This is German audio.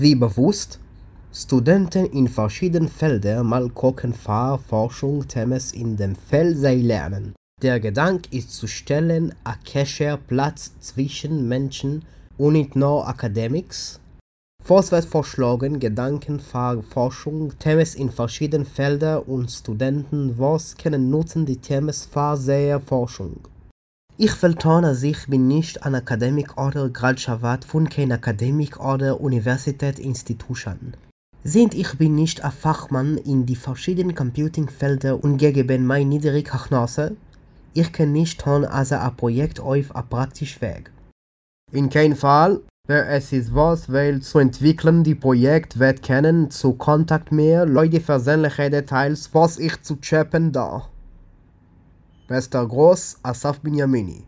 Wie bewusst, Studenten in verschiedenen Feldern mal gucken Fahr Forschung Themen in dem Feld sie lernen. Der Gedanke ist zu stellen, a Kescher Platz zwischen Menschen und nicht nur Academics. Was wird vorschlagen, Gedanken für Forschung, Themen in verschiedenen Feldern und Studenten, was können nutzen die Themen für sehr Forschung. Ich dass ich bin nicht ein Akademik oder Graduat von keiner Akademik oder Universitätsinstitution. Sind ich bin nicht ein Fachmann in die verschiedenen Computingfelder und gegen mein niedrig Hachnase? Ich kann nicht tun, als ein Projekt auf ein praktisch Weg. In keinem Fall, wer es ist was will zu entwickeln, die Projekt wird kennen, zu Kontakt mehr Leute versehentliche Details, was ich zu chappen da. Pastor Gross, Asaf Binyamini.